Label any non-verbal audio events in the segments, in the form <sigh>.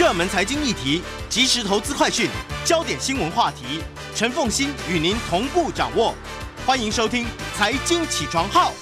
热门财经议题、即时投资快讯、焦点新闻话题，陈凤欣与您同步掌握。欢迎收听《财经起床号》。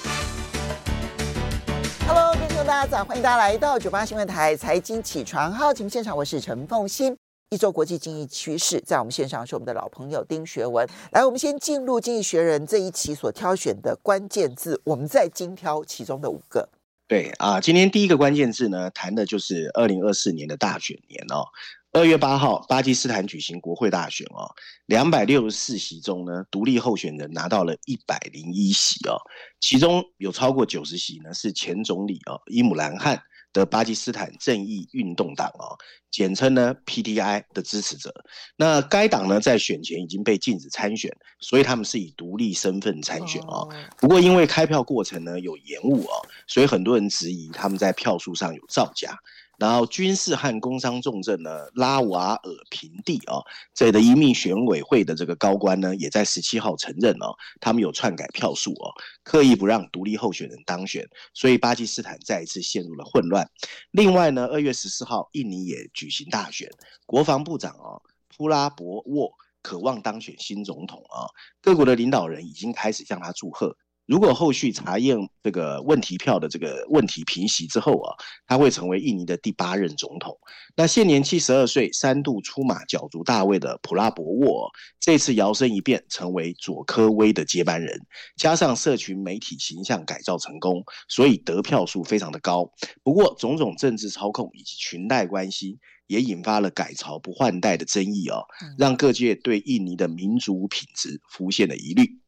Hello，听众大家早，欢迎大家来到九八新闻台《财经起床号》节目现场，我是陈凤欣。一周国际经济趋势，在我们线上是我们的老朋友丁学文。来，我们先进入《经济学人》这一期所挑选的关键字，我们再精挑其中的五个。对啊，今天第一个关键字呢，谈的就是二零二四年的大选年哦。二月八号，巴基斯坦举行国会大选哦，两百六十四席中呢，独立候选人拿到了一百零一席哦，其中有超过九十席呢是前总理哦伊姆兰汗。的巴基斯坦正义运动党哦，简称呢 PTI 的支持者，那该党呢在选前已经被禁止参选，所以他们是以独立身份参选哦。不过因为开票过程呢有延误哦，所以很多人质疑他们在票数上有造假。然后军事和工商重镇呢，拉瓦尔平地啊，这里的一名选委会的这个高官呢，也在十七号承认哦，他们有篡改票数哦，刻意不让独立候选人当选，所以巴基斯坦再一次陷入了混乱。另外呢，二月十四号，印尼也举行大选，国防部长啊普拉博沃渴望当选新总统啊，各国的领导人已经开始向他祝贺。如果后续查验这个问题票的这个问题平息之后啊，他会成为印尼的第八任总统。那现年七十二岁、三度出马角逐大位的普拉博沃，这次摇身一变成为佐科威的接班人，加上社群媒体形象改造成功，所以得票数非常的高。不过种种政治操控以及裙带关系，也引发了改朝不换代的争议哦，让各界对印尼的民主品质浮现了疑虑。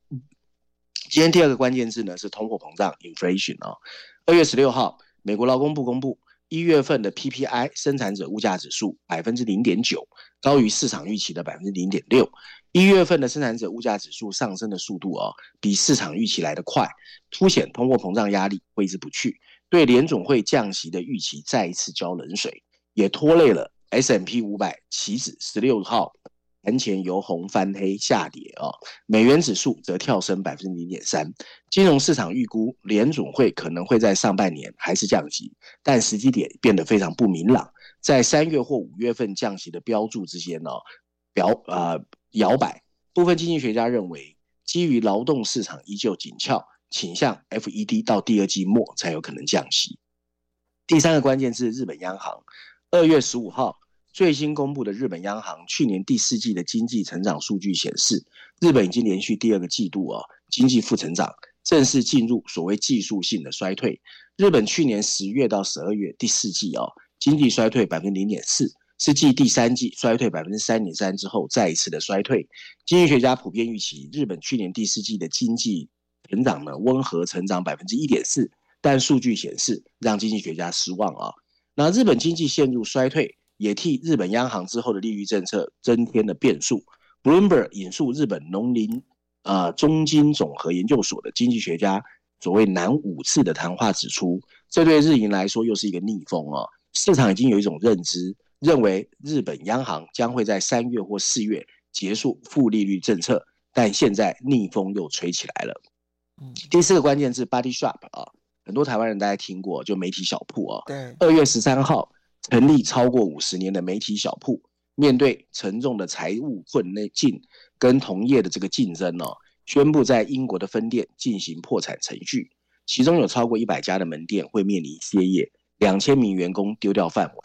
今天第二个关键字呢是通货膨胀 （inflation） 啊。二月十六号，美国劳工部公布一月份的 PPI 生产者物价指数百分之零点九，高于市场预期的百分之零点六。一月份的生产者物价指数上升的速度啊，比市场预期来得快，凸显通货膨胀压力挥之不去，对联总会降息的预期再一次浇冷水，也拖累了 S&P 五百期指十六号。盘前由红翻黑下跌啊，美元指数则跳升百分之零点三。金融市场预估联准会可能会在上半年还是降息，但时机点变得非常不明朗，在三月或五月份降息的标注之间呢，表呃摇摆。部分经济学家认为，基于劳动市场依旧紧俏，倾向 FED 到第二季末才有可能降息。第三个关键是日本央行，二月十五号。最新公布的日本央行去年第四季的经济成长数据显示，日本已经连续第二个季度啊经济负成长，正式进入所谓技术性的衰退。日本去年十月到十二月第四季啊经济衰退百分之零点四，是继第三季衰退百分之三点三之后再一次的衰退。经济学家普遍预期日本去年第四季的经济成长呢温和成长百分之一点四，但数据显示让经济学家失望啊。那日本经济陷入衰退。也替日本央行之后的利率政策增添了变数。Bloomberg 引述日本农林啊中金总和研究所的经济学家所谓南五次的谈话指出，这对日银来说又是一个逆风啊！市场已经有一种认知，认为日本央行将会在三月或四月结束负利率政策，但现在逆风又吹起来了。第四个关键字 Body Shop 啊，很多台湾人大家听过，就媒体小铺啊。对，二月十三号。成立超过五十年的媒体小铺，面对沉重的财务困境跟同业的这个竞争哦，宣布在英国的分店进行破产程序，其中有超过一百家的门店会面临歇业，两千名员工丢掉饭碗。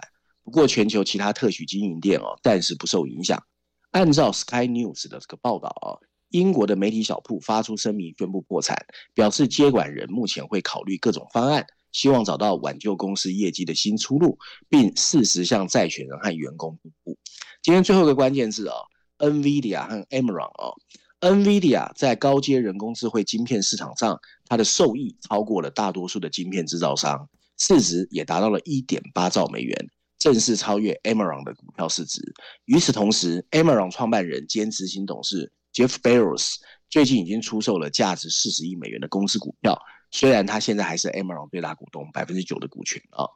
不过，全球其他特许经营店哦，暂时不受影响。按照 Sky News 的这个报道啊，英国的媒体小铺发出声明宣布破产，表示接管人目前会考虑各种方案，希望找到挽救公司业绩的新出路，并适时向债权人和员工公布。今天最后一个关键字哦，NVIDIA 和 Amaron 哦，NVIDIA 在高阶人工智慧晶片市场上，它的受益超过了大多数的晶片制造商，市值也达到了一点八兆美元。正式超越 Amaron 的股票市值。与此同时，Amaron 创办人兼执行董事 Jeff Bezos 最近已经出售了价值四十亿美元的公司股票。虽然他现在还是 Amaron 最大股东，百分之九的股权啊。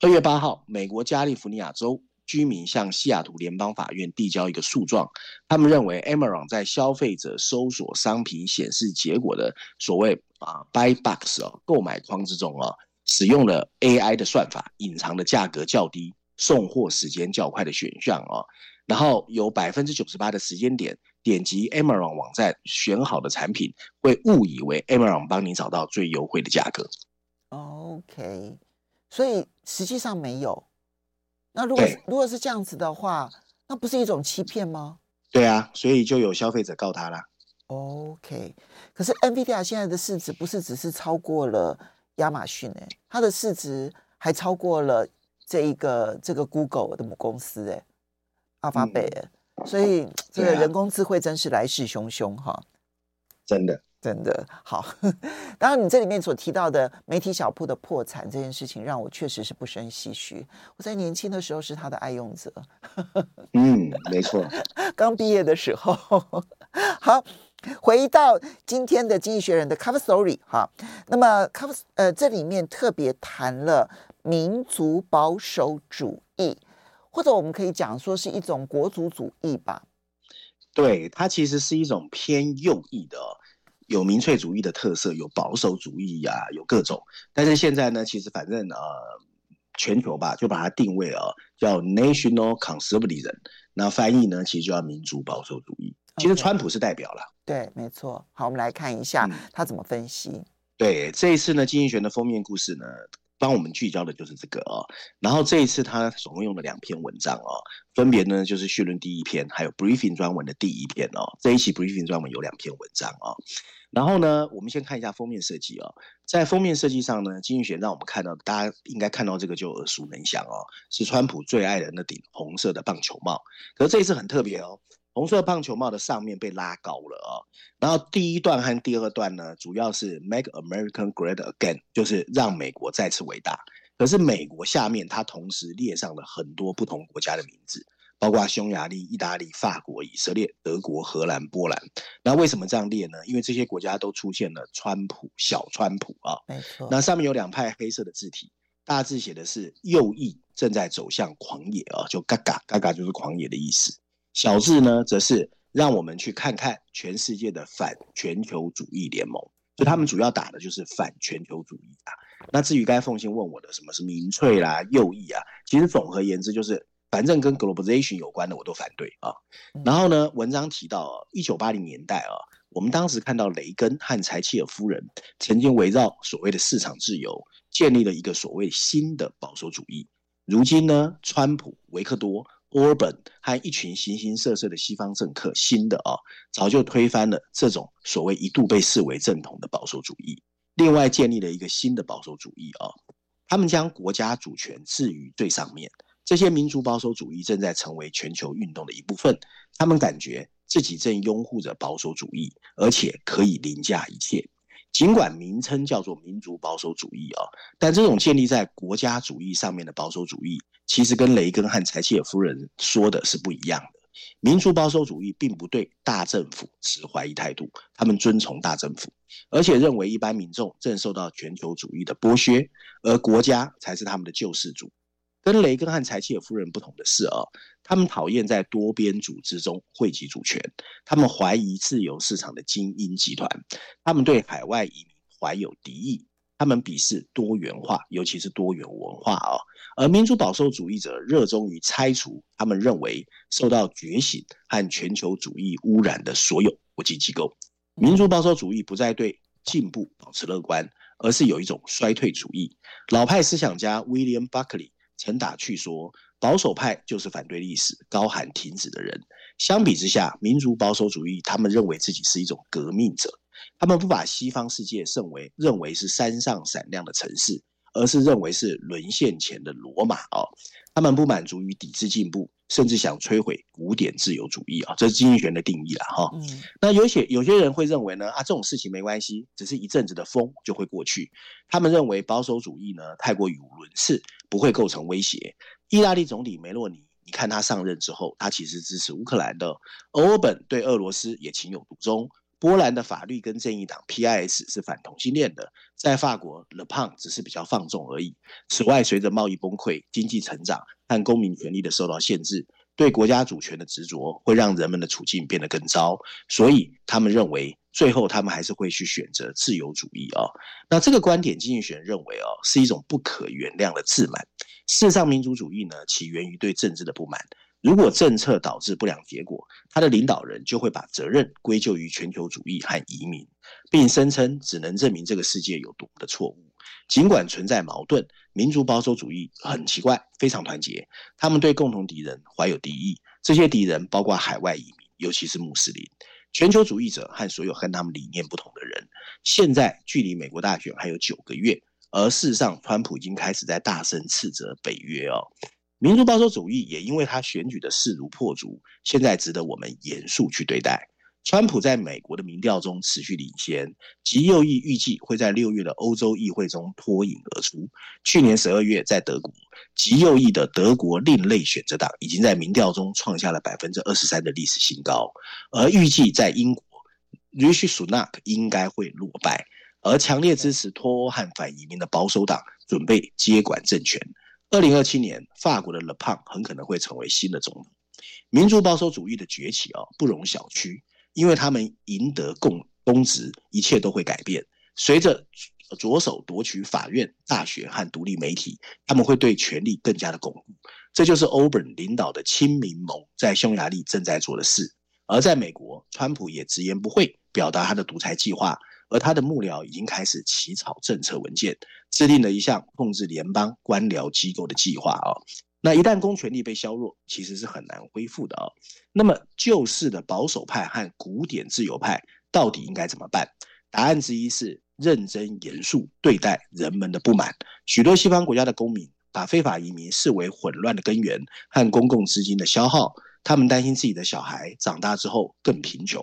二月八号，美国加利福尼亚州居民向西雅图联邦法院递交一个诉状，他们认为 Amaron 在消费者搜索商品显示结果的所谓啊 Buy Box 哦购买框之中啊，使用了 AI 的算法，隐藏的价格较低。送货时间较快的选项啊，然后有百分之九十八的时间点点击 Amaron 网站选好的产品，会误以为 Amaron 帮你找到最优惠的价格。OK，所以实际上没有。那如果如果是这样子的话，那不是一种欺骗吗？对啊，所以就有消费者告他啦。OK，可是 NVIDIA 现在的市值不是只是超过了亚马逊哎，它的市值还超过了。这一个这个 Google 的母公司哎，阿法贝，所以 <tsk> 这个人工智慧真是来势汹汹哈，真的真的好。<laughs> 当然，你这里面所提到的媒体小铺的破产这件事情，让我确实是不胜唏嘘。我在年轻的时候是他的爱用者，<laughs> 嗯，没错，<laughs> 刚毕业的时候。好，回到今天的《经济学人》的 Cover Story 哈，那么 Cover 呃这里面特别谈了。民族保守主义，或者我们可以讲说是一种国族主义吧。对，它其实是一种偏右翼的，有民粹主义的特色，有保守主义呀、啊，有各种。但是现在呢，其实反正呃，全球吧，就把它定位啊，叫 National Conservatism。那翻译呢，其实就叫民族保守主义。其实川普是代表了。对，没错。好，我们来看一下他怎么分析。嗯、对，这一次呢，经济学的封面故事呢。帮我们聚焦的就是这个哦，然后这一次他总共用了两篇文章哦，分别呢就是序论第一篇，还有 briefing 专文的第一篇哦。这一期 briefing 专文有两篇文章哦，然后呢，我们先看一下封面设计哦，在封面设计上呢，经济学让我们看到，大家应该看到这个就耳熟能详哦，是川普最爱的那顶红色的棒球帽，可是这一次很特别哦。红色棒球帽的上面被拉高了啊、哦，然后第一段和第二段呢，主要是 Make America Great Again，就是让美国再次伟大。可是美国下面它同时列上了很多不同国家的名字，包括匈牙利、意大利、法国、以色列、德国、荷兰、波兰。那为什么这样列呢？因为这些国家都出现了川普、小川普啊。没错。那上面有两派黑色的字体，大致写的是右翼正在走向狂野啊，就嘎嘎嘎嘎就是狂野的意思。小智呢，则是让我们去看看全世界的反全球主义联盟，就他们主要打的就是反全球主义啊。那至于该凤信问我的什么是民粹啦、右翼啊，其实总而言之就是，反正跟 globalization 有关的我都反对啊。然后呢，文章提到一九八零年代啊，我们当时看到雷根和柴契尔夫人曾经围绕所谓的市场自由，建立了一个所谓新的保守主义。如今呢，川普、维克多。Orban 和一群形形色色的西方政客，新的啊、早就推翻了这种所谓一度被视为正统的保守主义，另外建立了一个新的保守主义啊、他们将国家主权置于最上面。这些民族保守主义正在成为全球运动的一部分，他们感觉自己正拥护着保守主义，而且可以凌驾一切。尽管名称叫做民族保守主义啊，但这种建立在国家主义上面的保守主义，其实跟雷根和柴契尔夫人说的是不一样的。民族保守主义并不对大政府持怀疑态度，他们遵从大政府，而且认为一般民众正受到全球主义的剥削，而国家才是他们的救世主。跟雷根和柴契尔夫人不同的是啊，他们讨厌在多边组织中汇集主权，他们怀疑自由市场的精英集团，他们对海外移民怀有敌意，他们鄙视多元化，尤其是多元文化啊。而民族保守主义者热衷于拆除他们认为受到觉醒和全球主义污染的所有国际机构。民族保守主义不再对进步保持乐观，而是有一种衰退主义。老派思想家 William Buckley。曾打趣说，保守派就是反对历史、高喊停止的人。相比之下，民族保守主义他们认为自己是一种革命者，他们不把西方世界认为认为是山上闪亮的城市，而是认为是沦陷前的罗马哦。他们不满足于抵制进步，甚至想摧毁古典自由主义啊，这是经济学的定义了哈。嗯、那有些有些人会认为呢，啊，这种事情没关系，只是一阵子的风就会过去。他们认为保守主义呢太过语无伦次，不会构成威胁。意大利总理梅洛尼。你看他上任之后，他其实支持乌克兰的。欧尔本对俄罗斯也情有独钟。波兰的法律跟正义党 PIS 是反同性恋的。在法国，Le p n 只是比较放纵而已。此外，随着贸易崩溃、经济成长和公民权利的受到限制，对国家主权的执着会让人们的处境变得更糟。所以，他们认为最后他们还是会去选择自由主义、哦。那这个观点，经济学认为哦，是一种不可原谅的自满。事实上，民族主义呢，起源于对政治的不满。如果政策导致不良结果，他的领导人就会把责任归咎于全球主义和移民，并声称只能证明这个世界有多么的错误。尽管存在矛盾，民族保守主义很奇怪，非常团结。他们对共同敌人怀有敌意，这些敌人包括海外移民，尤其是穆斯林、全球主义者和所有和他们理念不同的人。现在距离美国大选还有九个月。而事实上，川普已经开始在大声斥责北约哦，民族保守主义也因为他选举的势如破竹，现在值得我们严肃去对待。川普在美国的民调中持续领先，极右翼预计会在六月的欧洲议会中脱颖而出。去年十二月在德国，极右翼的德国另类选择党已经在民调中创下了百分之二十三的历史新高，而预计在英国，Rishi Sunak 应该会落败。而强烈支持脱欧和反移民的保守党准备接管政权。二零二七年，法国的勒庞很可能会成为新的总统。民族保守主义的崛起啊，不容小觑，因为他们赢得共公职，一切都会改变。随着着手夺取法院、大学和独立媒体，他们会对权力更加的巩固。这就是欧本领导的亲民盟在匈牙利正在做的事。而在美国，川普也直言不讳表达他的独裁计划。而他的幕僚已经开始起草政策文件，制定了一项控制联邦官僚机构的计划啊。那一旦公权力被削弱，其实是很难恢复的啊。那么旧式的保守派和古典自由派到底应该怎么办？答案之一是认真严肃对待人们的不满。许多西方国家的公民把非法移民视为混乱的根源和公共资金的消耗，他们担心自己的小孩长大之后更贫穷。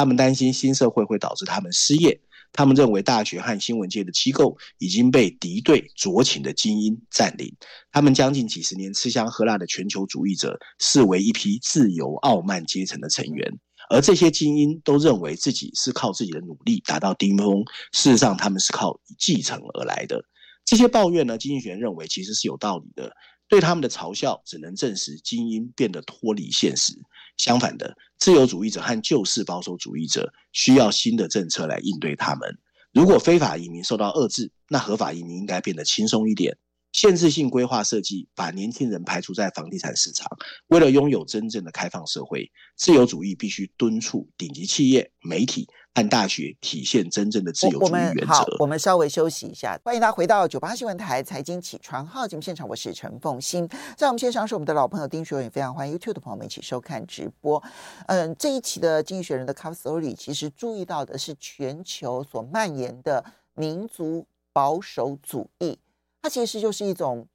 他们担心新社会会导致他们失业。他们认为大学和新闻界的机构已经被敌对酌情的精英占领。他们将近几十年吃香喝辣的全球主义者视为一批自由傲慢阶层的成员，而这些精英都认为自己是靠自己的努力达到巅峰。事实上，他们是靠继承而来的。这些抱怨呢，经济学人认为其实是有道理的。对他们的嘲笑，只能证实精英变得脱离现实。相反的，自由主义者和旧式保守主义者需要新的政策来应对他们。如果非法移民受到遏制，那合法移民应该变得轻松一点。限制性规划设计把年轻人排除在房地产市场。为了拥有真正的开放社会，自由主义必须敦促顶级企业、媒体和大学体现真正的自由主义原则。好，我们稍微休息一下。欢迎大家回到九八新闻台财经起床号节目现场，我是陈凤欣。在我们线上是我们的老朋友丁学文，也非常欢迎 YouTube 的朋友们一起收看直播。嗯，这一期的《经济学人》的 Cover Story 其实注意到的是全球所蔓延的民族保守主义。它其实就是一种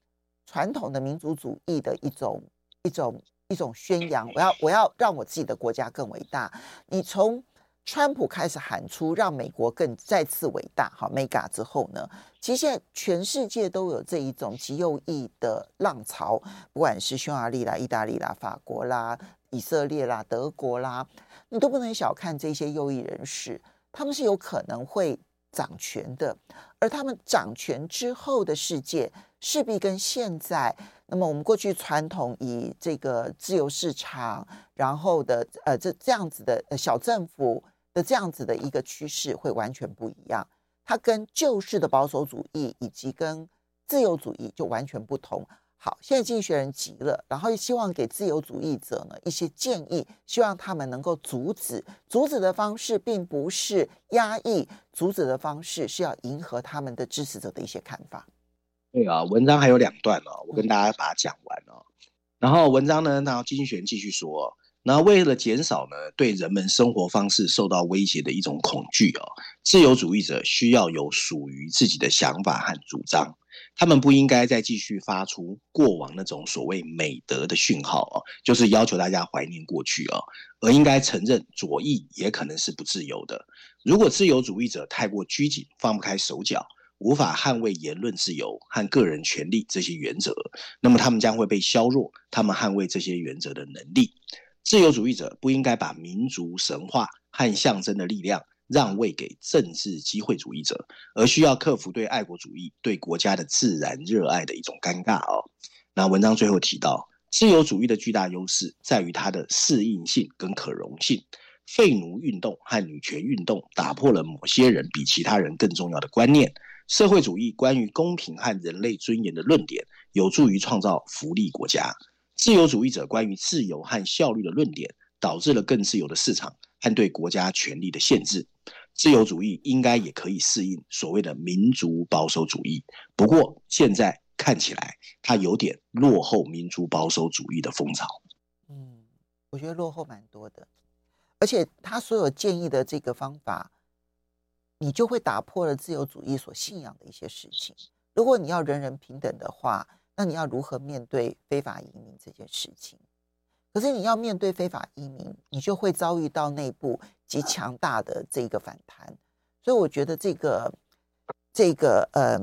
传统的民族主义的一种一种一种宣扬。我要我要让我自己的国家更伟大。你从川普开始喊出让美国更再次伟大，好，Mega 之后呢，其实现在全世界都有这一种极右翼的浪潮，不管是匈牙利啦、意大利啦、法国啦、以色列啦、德国啦，你都不能小看这些右翼人士，他们是有可能会。掌权的，而他们掌权之后的世界势必跟现在，那么我们过去传统以这个自由市场，然后的呃这这样子的小政府的这样子的一个趋势会完全不一样，它跟旧式的保守主义以及跟自由主义就完全不同。好，现在经济学人急了，然后也希望给自由主义者呢一些建议，希望他们能够阻止。阻止的方式并不是压抑，阻止的方式是要迎合他们的支持者的一些看法。对啊，文章还有两段哦，我跟大家把它讲完哦。然后文章呢，然后经济学人继续说，那为了减少呢对人们生活方式受到威胁的一种恐惧哦，自由主义者需要有属于自己的想法和主张。他们不应该再继续发出过往那种所谓美德的讯号哦，就是要求大家怀念过去哦，而应该承认左翼也可能是不自由的。如果自由主义者太过拘谨，放不开手脚，无法捍卫言论自由和个人权利这些原则，那么他们将会被削弱他们捍卫这些原则的能力。自由主义者不应该把民族神话和象征的力量。让位给政治机会主义者，而需要克服对爱国主义、对国家的自然热爱的一种尴尬哦。那文章最后提到，自由主义的巨大优势在于它的适应性跟可容性。废奴运动和女权运动打破了某些人比其他人更重要的观念。社会主义关于公平和人类尊严的论点，有助于创造福利国家。自由主义者关于自由和效率的论点，导致了更自由的市场。和对国家权力的限制，自由主义应该也可以适应所谓的民族保守主义。不过现在看起来，它有点落后民族保守主义的风潮。嗯，我觉得落后蛮多的，而且他所有建议的这个方法，你就会打破了自由主义所信仰的一些事情。如果你要人人平等的话，那你要如何面对非法移民这件事情？可是你要面对非法移民，你就会遭遇到内部极强大的这个反弹。所以我觉得这个这个呃，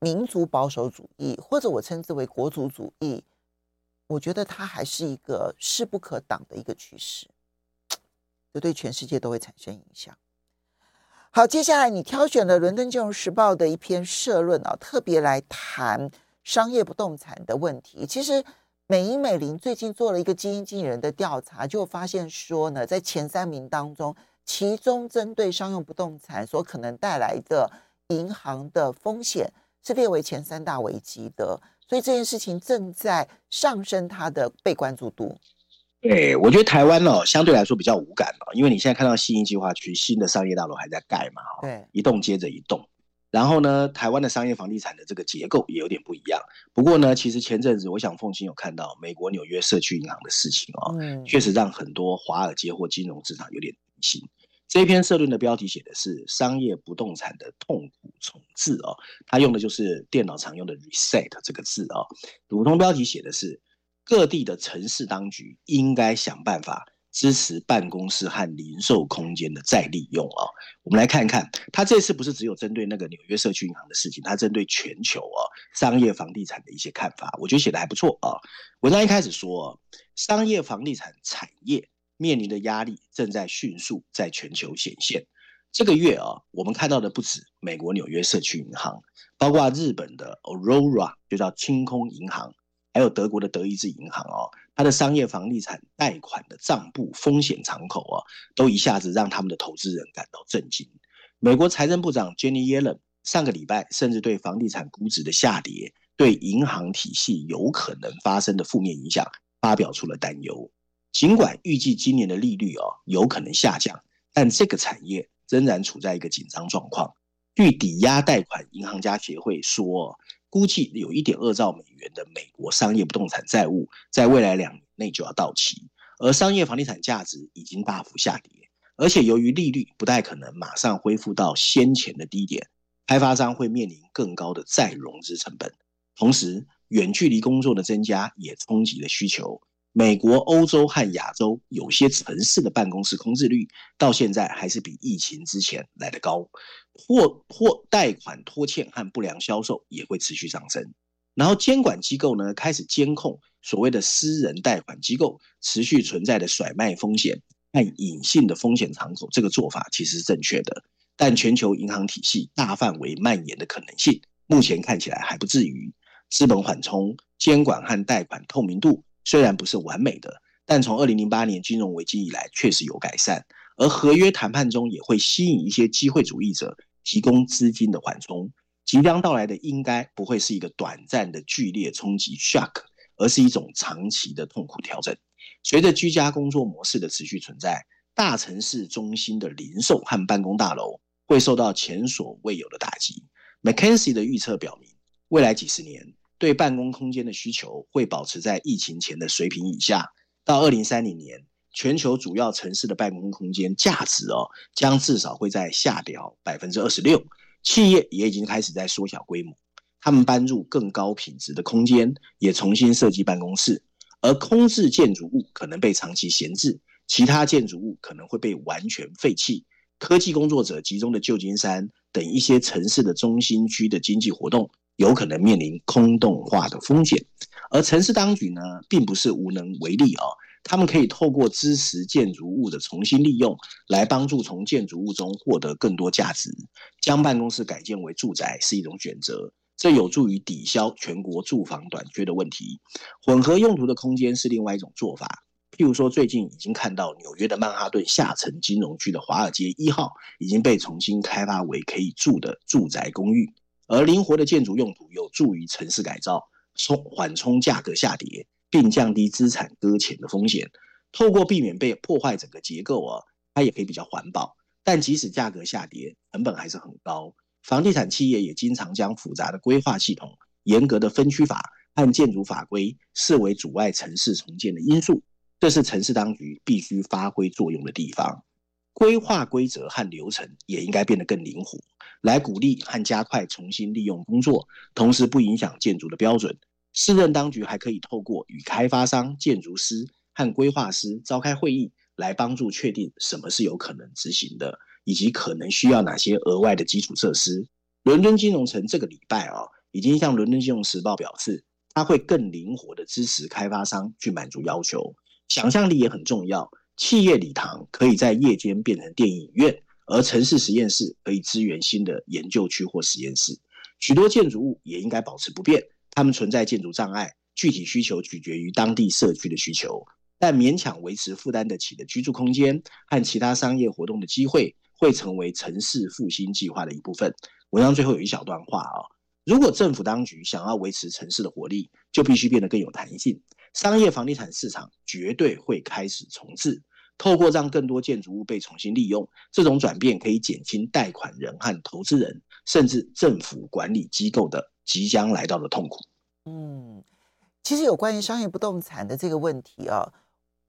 民族保守主义，或者我称之为国族主义，我觉得它还是一个势不可挡的一个趋势，这对全世界都会产生影响。好，接下来你挑选了《伦敦金融时报》的一篇社论啊，特别来谈商业不动产的问题。其实。美银美林最近做了一个基金经理人的调查，就发现说呢，在前三名当中，其中针对商用不动产所可能带来的银行的风险是列为前三大危机的，所以这件事情正在上升它的被关注度。对，我觉得台湾哦，相对来说比较无感哦，因为你现在看到新一计划区新的商业大楼还在盖嘛，对，一栋接着一栋。然后呢，台湾的商业房地产的这个结构也有点不一样。不过呢，其实前阵子我想凤青有看到美国纽约社区银行的事情哦，嗯，确实让很多华尔街或金融市场有点担心。这篇社论的标题写的是“商业不动产的痛苦重置”哦，它用的就是电脑常用的 “reset” 这个字哦。普通标题写的是各地的城市当局应该想办法。支持办公室和零售空间的再利用啊，我们来看一看，他这次不是只有针对那个纽约社区银行的事情，他针对全球啊商业房地产的一些看法，我觉得写得还不错啊。文章一开始说，商业房地产产业面临的压力正在迅速在全球显现。这个月啊，我们看到的不止美国纽约社区银行，包括日本的 Aurora 就叫清空银行，还有德国的德意志银行哦。它的商业房地产贷款的账簿风险敞口啊，都一下子让他们的投资人感到震惊。美国财政部长 Jenny Yellen 上个礼拜甚至对房地产估值的下跌，对银行体系有可能发生的负面影响发表出了担忧。尽管预计今年的利率哦有可能下降，但这个产业仍然处在一个紧张状况。据抵押贷款银行家协会说，估计有一点二兆美元的美国商业不动产债务在未来两年内就要到期，而商业房地产价值已经大幅下跌，而且由于利率不太可能马上恢复到先前的低点，开发商会面临更高的再融资成本。同时，远距离工作的增加也冲击了需求。美国、欧洲和亚洲有些城市的办公室空置率到现在还是比疫情之前来得高，或或贷款拖欠和不良销售也会持续上升。然后监管机构呢开始监控所谓的私人贷款机构持续存在的甩卖风险和隐性的风险敞口，这个做法其实是正确的，但全球银行体系大范围蔓延的可能性目前看起来还不至于。资本缓冲、监管和贷款透明度。虽然不是完美的，但从二零零八年金融危机以来确实有改善。而合约谈判中也会吸引一些机会主义者提供资金的缓冲。即将到来的应该不会是一个短暂的剧烈冲击 （shock），而是一种长期的痛苦调整。随着居家工作模式的持续存在，大城市中心的零售和办公大楼会受到前所未有的打击。McKinsey 的预测表明，未来几十年对办公空间的需求会保持在疫情前的水平以下。到二零三零年，全球主要城市的办公空间价值哦，将至少会在下调百分之二十六。企业也已经开始在缩小规模，他们搬入更高品质的空间，也重新设计办公室。而空置建筑物可能被长期闲置，其他建筑物可能会被完全废弃。科技工作者集中的旧金山等一些城市的中心区的经济活动，有可能面临空洞化的风险。而城市当局呢，并不是无能为力、哦。他们可以透过支持建筑物的重新利用，来帮助从建筑物中获得更多价值。将办公室改建为住宅是一种选择，这有助于抵消全国住房短缺的问题。混合用途的空间是另外一种做法。譬如说，最近已经看到纽约的曼哈顿下层金融区的华尔街一号已经被重新开发为可以住的住宅公寓。而灵活的建筑用途有助于城市改造，冲缓冲价格下跌。并降低资产搁浅的风险，透过避免被破坏整个结构啊，它也可以比较环保。但即使价格下跌，成本还是很高。房地产企业也经常将复杂的规划系统、严格的分区法和建筑法规视为阻碍城市重建的因素，这是城市当局必须发挥作用的地方。规划规则和流程也应该变得更灵活，来鼓励和加快重新利用工作，同时不影响建筑的标准。市政当局还可以透过与开发商、建筑师和规划师召开会议，来帮助确定什么是有可能执行的，以及可能需要哪些额外的基础设施。伦敦金融城这个礼拜啊，已经向伦敦金融时报表示，它会更灵活的支持开发商去满足要求。想象力也很重要，企业礼堂可以在夜间变成电影院，而城市实验室可以支援新的研究区或实验室。许多建筑物也应该保持不变。他们存在建筑障碍，具体需求取决于当地社区的需求，但勉强维持负担得起的居住空间和其他商业活动的机会，会成为城市复兴计划的一部分。文章最后有一小段话啊，如果政府当局想要维持城市的活力，就必须变得更有弹性。商业房地产市场绝对会开始重置，透过让更多建筑物被重新利用，这种转变可以减轻贷款人和投资人，甚至政府管理机构的。即将来到的痛苦。嗯，其实有关于商业不动产的这个问题啊，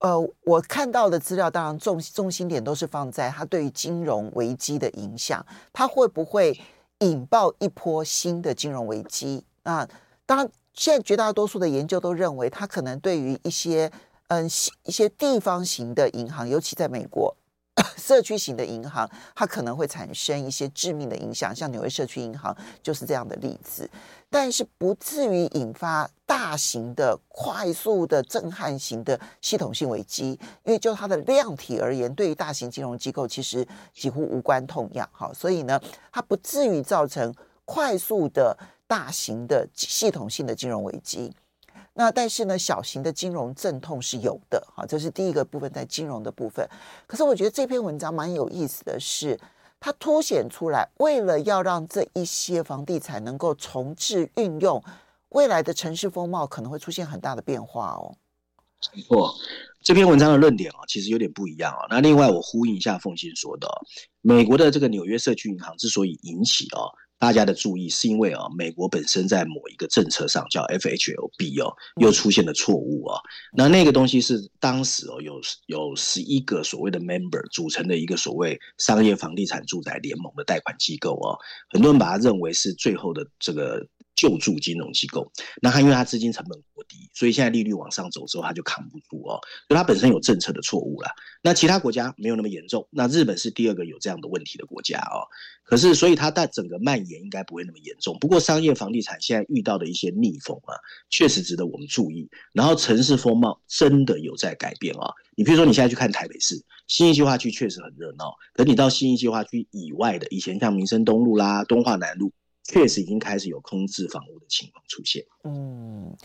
呃，我看到的资料当然重重心点都是放在它对于金融危机的影响，它会不会引爆一波新的金融危机？啊，当然，现在绝大多数的研究都认为，它可能对于一些嗯一些地方型的银行，尤其在美国。<coughs> 社区型的银行，它可能会产生一些致命的影响，像纽约社区银行就是这样的例子，但是不至于引发大型的、快速的、震撼型的系统性危机，因为就它的量体而言，对于大型金融机构其实几乎无关痛痒，哈，所以呢，它不至于造成快速的、大型的系统性的金融危机。那但是呢，小型的金融阵痛是有的，好，这是第一个部分，在金融的部分。可是我觉得这篇文章蛮有意思的是，它凸显出来，为了要让这一些房地产能够重置运用，未来的城市风貌可能会出现很大的变化哦。没错，这篇文章的论点啊，其实有点不一样啊。那另外我呼应一下凤馨说的，美国的这个纽约社区银行之所以引起啊。大家的注意是因为啊，美国本身在某一个政策上叫 FHLB 哦，又出现了错误啊。那那个东西是当时哦，有有十一个所谓的 member 组成的一个所谓商业房地产住宅联盟的贷款机构哦，很多人把它认为是最后的这个。救助金融机构，那他因为他资金成本过低，所以现在利率往上走之后，他就扛不住哦。就他本身有政策的错误啦。那其他国家没有那么严重，那日本是第二个有这样的问题的国家哦。可是，所以它在整个蔓延应该不会那么严重。不过，商业房地产现在遇到的一些逆风啊，确实值得我们注意。然后，城市风貌真的有在改变啊。你比如说，你现在去看台北市信义计划区，确实很热闹。可你到信义计划区以外的，以前像民生东路啦、东化南路。确实已经开始有空置房屋的情况出现。嗯，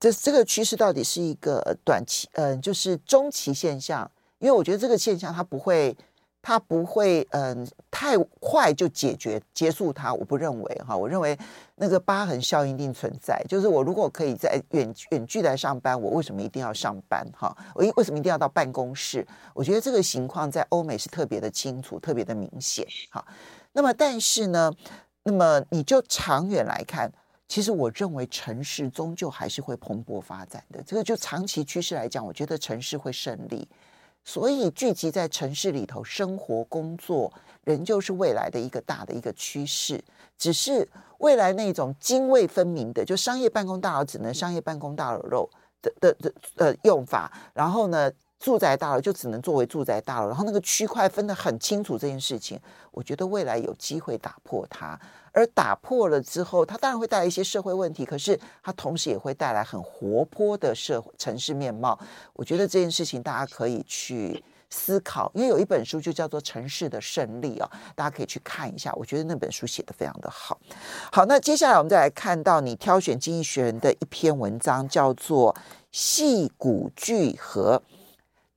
这这个趋势到底是一个短期，嗯、就是中期现象？因为我觉得这个现象它不会，它不会，嗯、太快就解决结束它。我不认为哈，我认为那个疤痕效应一定存在。就是我如果可以在远远距来上班，我为什么一定要上班？哈，我为什么一定要到办公室？我觉得这个情况在欧美是特别的清楚，特别的明显。好，那么但是呢？那么你就长远来看，其实我认为城市终究还是会蓬勃发展的。这个就长期趋势来讲，我觉得城市会胜利。所以聚集在城市里头生活工作，仍旧是未来的一个大的一个趋势。只是未来那种泾渭分明的，就商业办公大楼只能商业办公大楼的的的呃用法，然后呢，住宅大楼就只能作为住宅大楼，然后那个区块分得很清楚。这件事情，我觉得未来有机会打破它。而打破了之后，它当然会带来一些社会问题，可是它同时也会带来很活泼的社会城市面貌。我觉得这件事情大家可以去思考，因为有一本书就叫做《城市的胜利》哦，大家可以去看一下。我觉得那本书写得非常的好。好，那接下来我们再来看到你挑选《经济学人》的一篇文章，叫做《矽谷聚合》，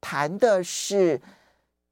谈的是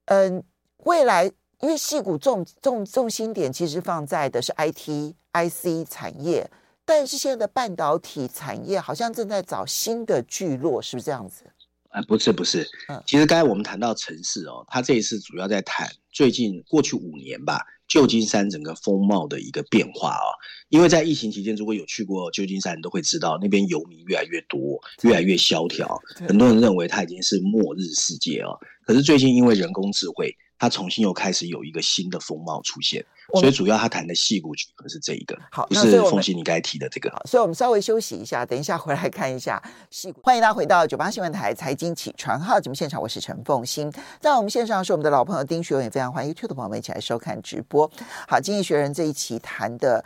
嗯未来。因为戏股重重重心点其实放在的是 IT IC 产业，但是现在的半导体产业好像正在找新的聚落，是不是这样子？啊，不是不是，嗯，其实刚才我们谈到城市哦，他这一次主要在谈最近过去五年吧，旧金山整个风貌的一个变化啊、哦。因为在疫情期间，如果有去过旧金山，都会知道那边游民越来越多，越来越萧条，很多人认为它已经是末日世界哦。可是最近因为人工智慧。它重新又开始有一个新的风貌出现，所以主要他谈的矽谷聚合是这一个，好，不是凤欣你刚才提的这个。好所以我们稍微休息一下，等一下回来看一下戏骨。欢迎大家回到九八新闻台财经起床号节目现场，我是陈凤馨，在我们线上是我们的老朋友丁学文，也非常欢迎 YouTube 的朋友们一起来收看直播。好，经济学人这一期谈的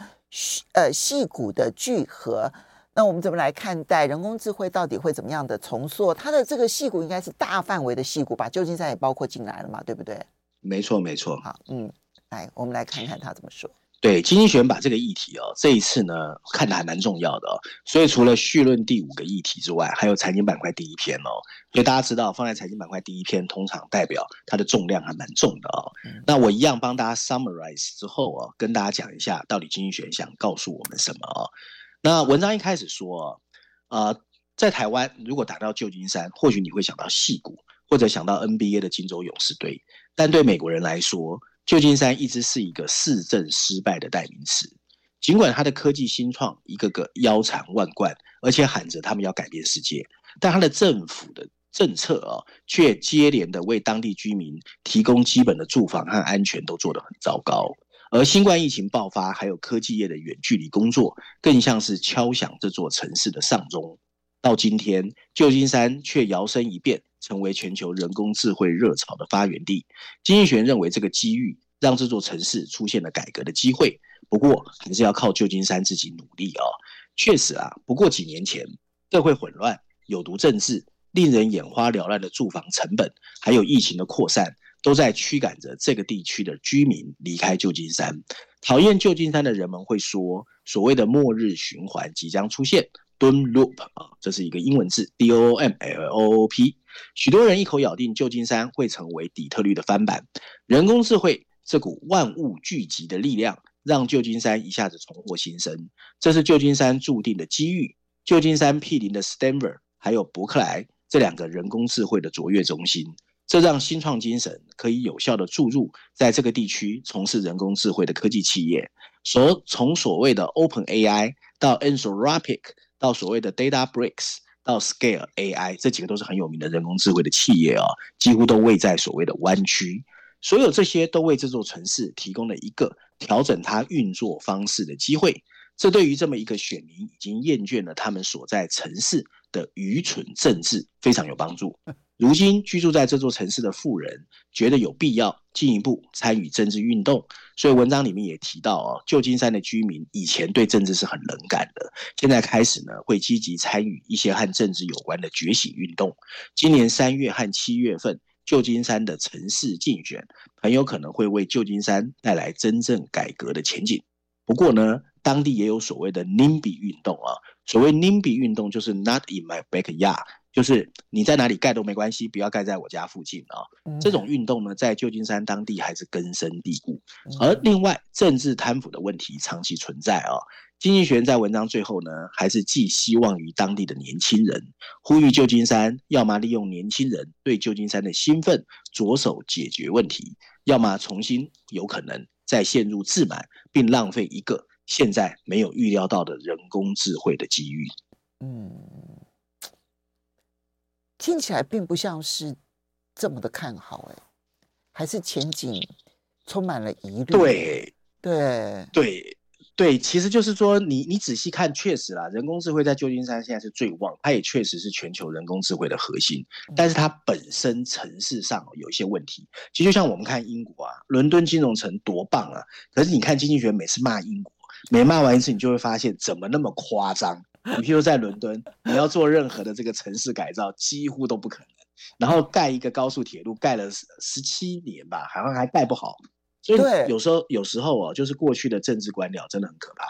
呃戏骨的聚合，那我们怎么来看待人工智慧到底会怎么样的重塑？它的这个戏骨应该是大范围的戏骨，把旧金山也包括进来了嘛，对不对？没错，没错。好，嗯，来，我们来看看他怎么说。对，经济学人把这个议题哦，这一次呢看的还蛮重要的哦。所以除了序论第五个议题之外，还有财经板块第一篇哦。所以大家知道，放在财经板块第一篇，通常代表它的重量还蛮重的哦。嗯、那我一样帮大家 summarize 之后哦，跟大家讲一下，到底经济学人想告诉我们什么哦。那文章一开始说，呃，在台湾如果打到旧金山，或许你会想到戏谷，或者想到 NBA 的金州勇士队。但对美国人来说，旧金山一直是一个市政失败的代名词。尽管它的科技新创一个个腰缠万贯，而且喊着他们要改变世界，但它的政府的政策啊，却接连的为当地居民提供基本的住房和安全都做得很糟糕。而新冠疫情爆发，还有科技业的远距离工作，更像是敲响这座城市的丧钟。到今天，旧金山却摇身一变。成为全球人工智慧热潮的发源地，经济学认为这个机遇让这座城市出现了改革的机会。不过，还是要靠旧金山自己努力啊、哦。确实啊，不过几年前，社会混乱、有毒政治、令人眼花缭乱的住房成本，还有疫情的扩散，都在驱赶着这个地区的居民离开旧金山。讨厌旧金山的人们会说，所谓的末日循环即将出现。Doom Loop 啊，这是一个英文字，D O O M L O O P。许多人一口咬定旧金山会成为底特律的翻版。人工智慧这股万物聚集的力量，让旧金山一下子重获新生。这是旧金山注定的机遇。旧金山毗邻的 Stanford 还有伯克莱这两个人工智慧的卓越中心，这让新创精神可以有效地注入在这个地区从事人工智慧的科技企业。所从所谓的 Open AI 到 Anthropic。到所谓的 Databricks，到 Scale AI，这几个都是很有名的人工智慧的企业啊、哦，几乎都位在所谓的湾区。所有这些都为这座城市提供了一个调整它运作方式的机会。这对于这么一个选民已经厌倦了他们所在城市的愚蠢政治，非常有帮助。如今居住在这座城市的富人觉得有必要进一步参与政治运动，所以文章里面也提到哦，旧金山的居民以前对政治是很冷感的，现在开始呢会积极参与一些和政治有关的觉醒运动。今年三月和七月份，旧金山的城市竞选很有可能会为旧金山带来真正改革的前景。不过呢，当地也有所谓的 NIMBY 运动啊，所谓 NIMBY 运动就是 Not in my backyard。就是你在哪里盖都没关系，不要盖在我家附近啊、哦！这种运动呢，在旧金山当地还是根深蒂固。而另外，政治贪腐的问题长期存在啊、哦。经济学人在文章最后呢，还是寄希望于当地的年轻人，呼吁旧金山要么利用年轻人对旧金山的兴奋着手解决问题，要么重新有可能再陷入自满，并浪费一个现在没有预料到的人工智慧的机遇。嗯，听起来并不像是这么的看好，哎，还是前景充满了疑虑。对，对，对。对，其实就是说你，你你仔细看，确实啦，人工智慧在旧金山现在是最旺，它也确实是全球人工智慧的核心。但是它本身城市上有一些问题。其实就像我们看英国啊，伦敦金融城多棒啊，可是你看经济学每次骂英国，每骂完一次，你就会发现怎么那么夸张。你譬如在伦敦，你要做任何的这个城市改造，几乎都不可能。然后盖一个高速铁路，盖了十七年吧，好像还盖不好。所以有时候，有时候哦，就是过去的政治官僚真的很可怕。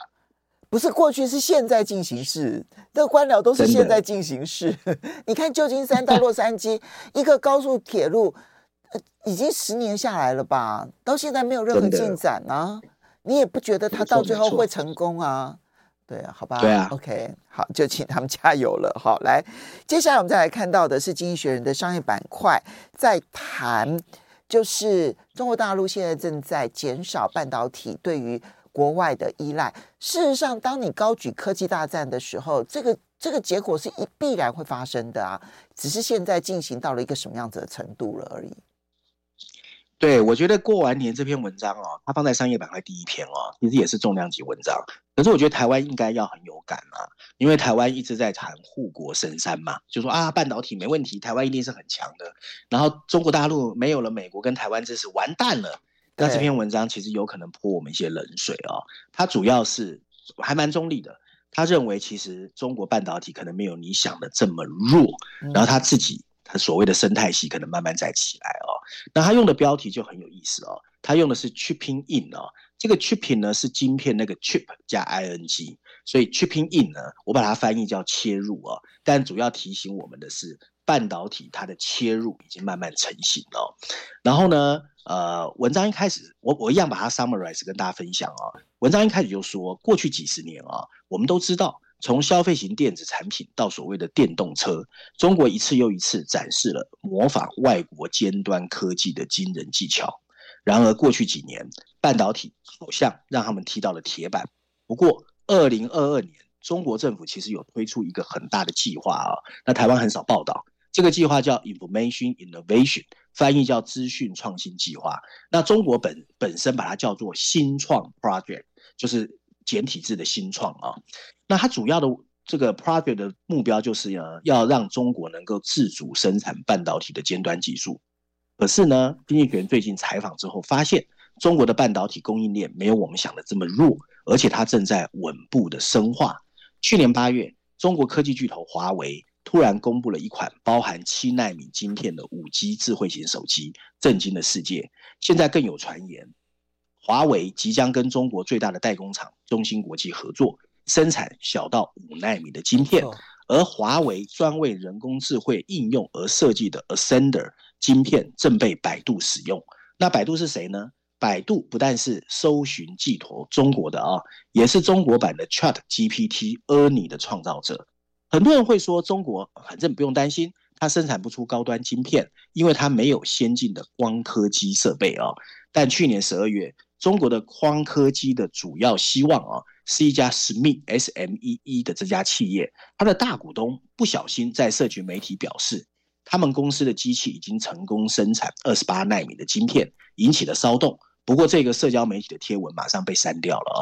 不是过去，是现在进行式。这个官僚都是现在进行式。<laughs> 你看旧金山到洛杉矶一个高速铁路，已经十年下来了吧？到现在没有任何进展啊！你也不觉得它到最后会成功啊？对啊，好吧。对啊。OK，好，就请他们加油了。好，来，接下来我们再来看到的是《经济学人》的商业板块在谈。就是中国大陆现在正在减少半导体对于国外的依赖。事实上，当你高举科技大战的时候，这个这个结果是一必然会发生的啊，只是现在进行到了一个什么样子的程度了而已。对，我觉得过完年这篇文章哦，它放在商业板块第一篇哦，其实也是重量级文章。可是我觉得台湾应该要很有感啊，因为台湾一直在谈护国神山嘛，就说啊半导体没问题，台湾一定是很强的。然后中国大陆没有了美国跟台湾支持，完蛋了。那这篇文章其实有可能泼我们一些冷水哦。它主要是还蛮中立的，他认为其实中国半导体可能没有你想的这么弱，然后他自己。他所谓的生态系可能慢慢再起来哦，那他用的标题就很有意思哦，他用的是 chipping in 哦，这个 chipping 呢是晶片那个 chip 加 ing，所以 chipping in 呢，我把它翻译叫切入哦，但主要提醒我们的是半导体它的切入已经慢慢成型了。然后呢，呃，文章一开始我我一样把它 summarize 跟大家分享哦，文章一开始就说过去几十年啊，我们都知道。从消费型电子产品到所谓的电动车，中国一次又一次展示了模仿外国尖端科技的惊人技巧。然而，过去几年，半导体好像让他们踢到了铁板。不过，二零二二年，中国政府其实有推出一个很大的计划啊，那台湾很少报道。这个计划叫 Information Innovation，翻译叫资讯创新计划。那中国本本身把它叫做新创 Project，就是。简体字的新创啊，那它主要的这个 project 的目标就是呢，要让中国能够自主生产半导体的尖端技术。可是呢，经济学最近采访之后发现，中国的半导体供应链没有我们想的这么弱，而且它正在稳步的深化。去年八月，中国科技巨头华为突然公布了一款包含七纳米晶片的五 G 智慧型手机，震惊了世界。现在更有传言。华为即将跟中国最大的代工厂中芯国际合作，生产小到五纳米的晶片。而华为专为人工智慧应用而设计的 Ascender 晶片正被百度使用。那百度是谁呢？百度不但是搜寻寄托中国的啊，也是中国版的 Chat GPT Ernie 的创造者。很多人会说，中国反正不用担心，它生产不出高端晶片，因为它没有先进的光刻机设备啊。但去年十二月，中国的光科技的主要希望啊，是一家 SMEE S M E E 的这家企业，它的大股东不小心在社群媒体表示，他们公司的机器已经成功生产二十八纳米的晶片，引起了骚动。不过这个社交媒体的贴文马上被删掉了啊。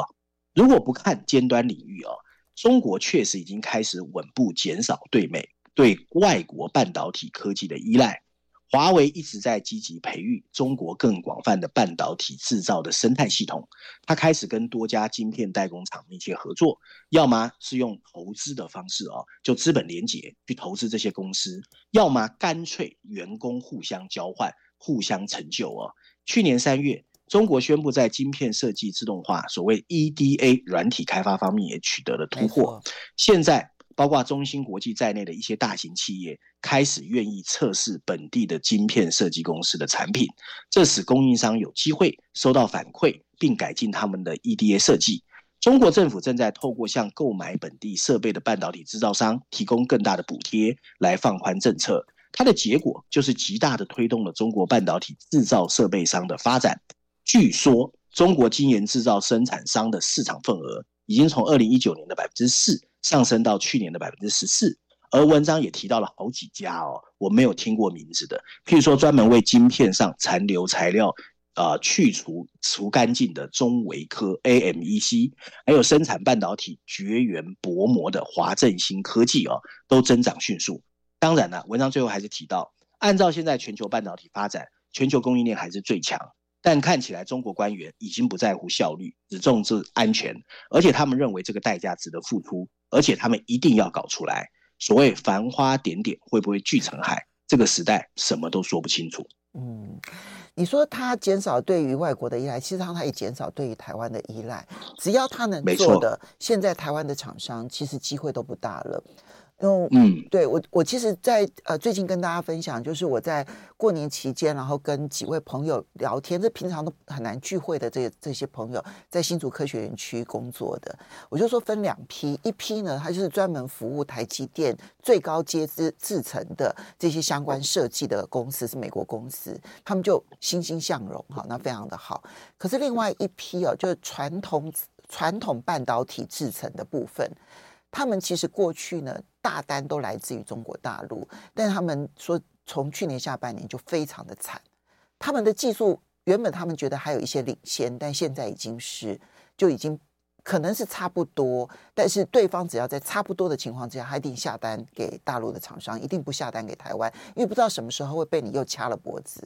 如果不看尖端领域啊，中国确实已经开始稳步减少对美对外国半导体科技的依赖。华为一直在积极培育中国更广泛的半导体制造的生态系统，它开始跟多家晶片代工厂密切合作，要么是用投资的方式哦，就资本连结去投资这些公司，要么干脆员工互相交换、互相成就哦。去年三月，中国宣布在晶片设计自动化，所谓 EDA 软体开发方面也取得了突破，现在。包括中芯国际在内的一些大型企业开始愿意测试本地的晶片设计公司的产品，这使供应商有机会收到反馈，并改进他们的 EDA 设计。中国政府正在透过向购买本地设备的半导体制造商提供更大的补贴，来放宽政策。它的结果就是极大的推动了中国半导体制造设备商的发展。据说。中国晶圆制造生产商的市场份额已经从二零一九年的百分之四上升到去年的百分之十四。而文章也提到了好几家哦，我没有听过名字的，譬如说专门为晶片上残留材料、呃、去除除干净的中维科 AMEC，还有生产半导体绝缘薄膜的华正新科技哦，都增长迅速。当然了，文章最后还是提到，按照现在全球半导体发展，全球供应链还是最强，但看起来中国官员已经不在乎效率，只重视安全，而且他们认为这个代价值得付出，而且他们一定要搞出来。所谓繁花点点会不会聚成海？这个时代什么都说不清楚。嗯，你说他减少对于外国的依赖，其实上他也减少对于台湾的依赖。只要他能做的，现在台湾的厂商其实机会都不大了。嗯，对我，我其实在，在呃最近跟大家分享，就是我在过年期间，然后跟几位朋友聊天，这平常都很难聚会的这些这些朋友，在新竹科学园区工作的，我就说分两批，一批呢，他就是专门服务台积电最高阶制制程的这些相关设计的公司，是美国公司，他们就欣欣向荣，哈，那非常的好。可是另外一批哦，就是传统传统半导体制成的部分。他们其实过去呢，大单都来自于中国大陆，但他们说从去年下半年就非常的惨。他们的技术原本他们觉得还有一些领先，但现在已经是就已经可能是差不多，但是对方只要在差不多的情况之下，他一定下单给大陆的厂商，一定不下单给台湾，因为不知道什么时候会被你又掐了脖子。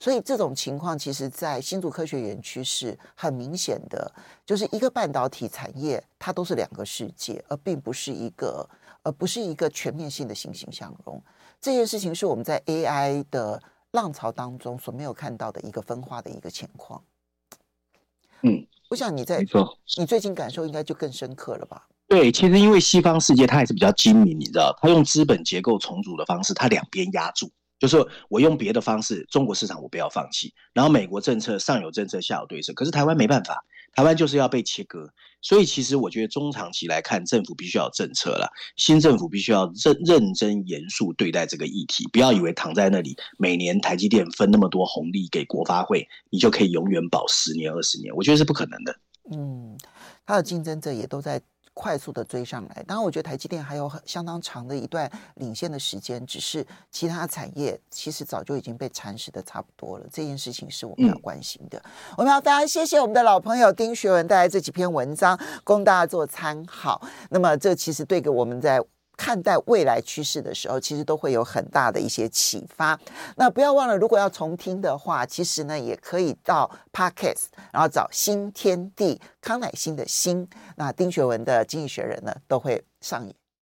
所以这种情况，其实，在新竹科学园区是很明显的，就是一个半导体产业，它都是两个世界，而并不是一个，而不是一个全面性的欣欣向荣。这件事情是我们在 AI 的浪潮当中所没有看到的一个分化的一个情况。嗯，我想你在，你最近感受应该就更深刻了吧？对，其实因为西方世界它还是比较精明，你知道，它用资本结构重组的方式，它两边压住。就是我用别的方式，中国市场我不要放弃，然后美国政策上有政策下有对策，可是台湾没办法，台湾就是要被切割，所以其实我觉得中长期来看，政府必须要政策了，新政府必须要认认真严肃对待这个议题，不要以为躺在那里，每年台积电分那么多红利给国发会，你就可以永远保十年二十年，我觉得是不可能的。嗯，它的竞争者也都在。快速的追上来，当然，我觉得台积电还有很相当长的一段领先的时间，只是其他产业其实早就已经被蚕食的差不多了。这件事情是我们要关心的。嗯、我们要非常谢谢我们的老朋友丁学文带来这几篇文章，供大家做参考。那么，这其实对给我们在。看待未来趋势的时候，其实都会有很大的一些启发。那不要忘了，如果要重听的话，其实呢也可以到 Podcast，然后找新天地康乃馨的馨，那丁学文的经济学人呢都会上演。